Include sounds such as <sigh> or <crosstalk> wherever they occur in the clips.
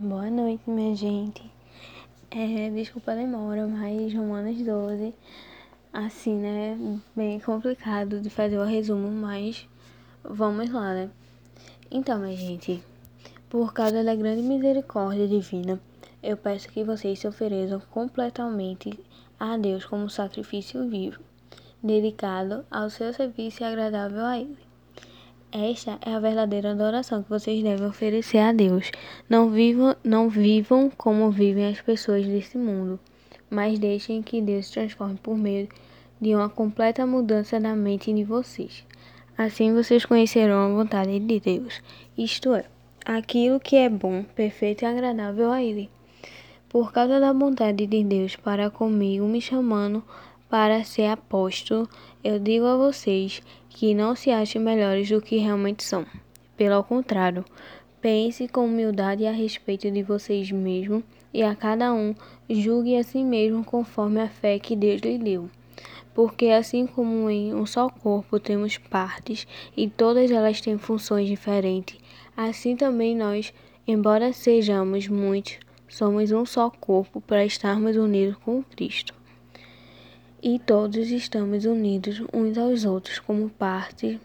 Boa noite, minha gente. É, desculpa a demora, mas Romanos 12, assim, né? Bem complicado de fazer o resumo, mas vamos lá, né? Então, minha gente, por causa da grande misericórdia divina, eu peço que vocês se ofereçam completamente a Deus como sacrifício vivo, dedicado ao seu serviço e agradável a Ele. Esta é a verdadeira adoração que vocês devem oferecer a Deus. Não vivam, não vivam como vivem as pessoas desse mundo, mas deixem que Deus transforme por meio de uma completa mudança da mente de vocês. Assim vocês conhecerão a vontade de Deus, isto é, aquilo que é bom, perfeito e agradável a Ele. Por causa da vontade de Deus para comigo, me chamando para ser apóstolo, eu digo a vocês que não se achem melhores do que realmente são. Pelo contrário, pense com humildade a respeito de vocês mesmos e a cada um julgue a si mesmo conforme a fé que Deus lhe deu. Porque assim como em um só corpo temos partes e todas elas têm funções diferentes, assim também nós, embora sejamos muitos, somos um só corpo para estarmos unidos com Cristo e todos estamos unidos uns aos outros como parte.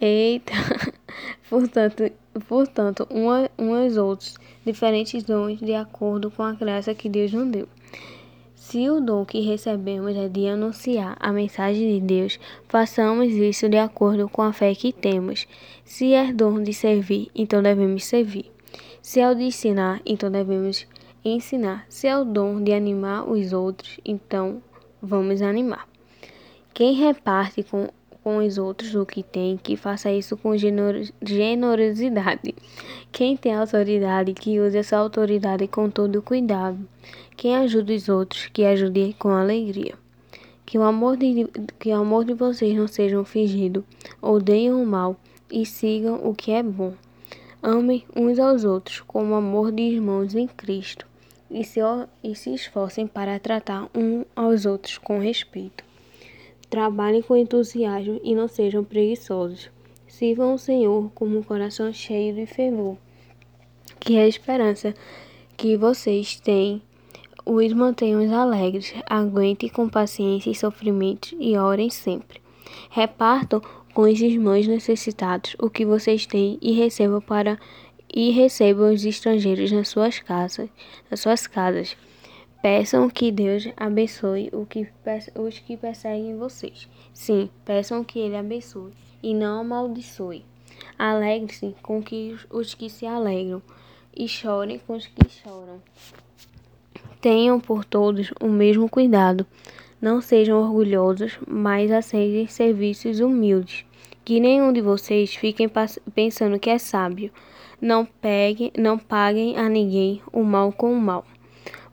Eita! <laughs> portanto, portanto uns aos outros, diferentes dons de acordo com a graça que Deus nos deu. Se o dom que recebemos é de anunciar a mensagem de Deus, façamos isso de acordo com a fé que temos. Se é dom de servir, então devemos servir. Se é o de ensinar, então devemos ensinar. Se é o dom de animar os outros, então vamos animar. Quem reparte com, com os outros o que tem, que faça isso com generosidade. Quem tem autoridade, que use essa autoridade com todo cuidado. Quem ajuda os outros, que ajude com alegria. Que o amor de, que o amor de vocês não seja fingido, odeiem o mal e sigam o que é bom. Amem uns aos outros como amor de irmãos em Cristo e se, e se esforcem para tratar um aos outros com respeito. Trabalhem com entusiasmo e não sejam preguiçosos. Sirvam o Senhor com um coração cheio de fervor, que a esperança que vocês têm os mantenham alegres. Aguentem com paciência e sofrimentos e orem sempre. Repartam com os irmãos necessitados o que vocês têm e recebam para e recebam os estrangeiros nas suas casas, nas suas casas. Peçam que Deus abençoe os que perseguem vocês. Sim, peçam que Ele abençoe e não amaldiçoe. Alegre-se com que os que se alegram e chorem com os que choram. Tenham por todos o mesmo cuidado. Não sejam orgulhosos, mas aceitem serviços humildes. Que nenhum de vocês fiquem pensando que é sábio. Não peguem, não paguem a ninguém o mal com o mal.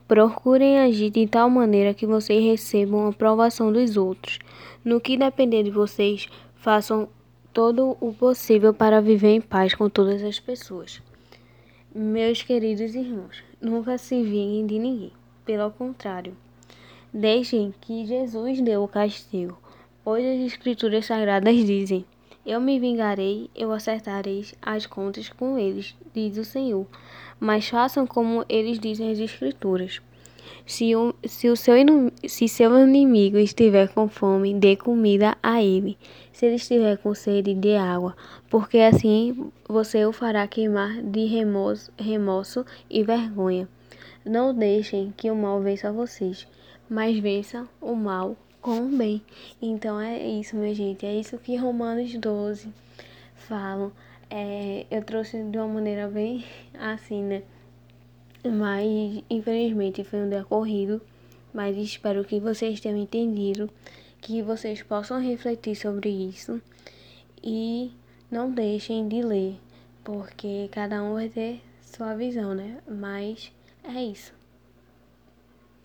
Procurem agir de tal maneira que vocês recebam a aprovação dos outros. No que depender de vocês, façam todo o possível para viver em paz com todas as pessoas. Meus queridos irmãos, nunca se vinguem de ninguém. Pelo contrário, deixem que Jesus dê o castigo, pois as Escrituras Sagradas dizem. Eu me vingarei, eu acertarei as contas com eles, diz o Senhor. Mas façam como eles dizem as Escrituras. Se, o, se, o seu, se seu inimigo estiver com fome, dê comida a ele. Se ele estiver com sede, dê água, porque assim você o fará queimar de remorso, remorso e vergonha. Não deixem que o mal vença vocês, mas vença o mal com o bem. Então é isso, minha gente. É isso que Romanos 12 falam. É, eu trouxe de uma maneira bem assim, né? Mas infelizmente foi um decorrido. Mas espero que vocês tenham entendido. Que vocês possam refletir sobre isso. E não deixem de ler. Porque cada um vai ter sua visão, né? Mas é isso.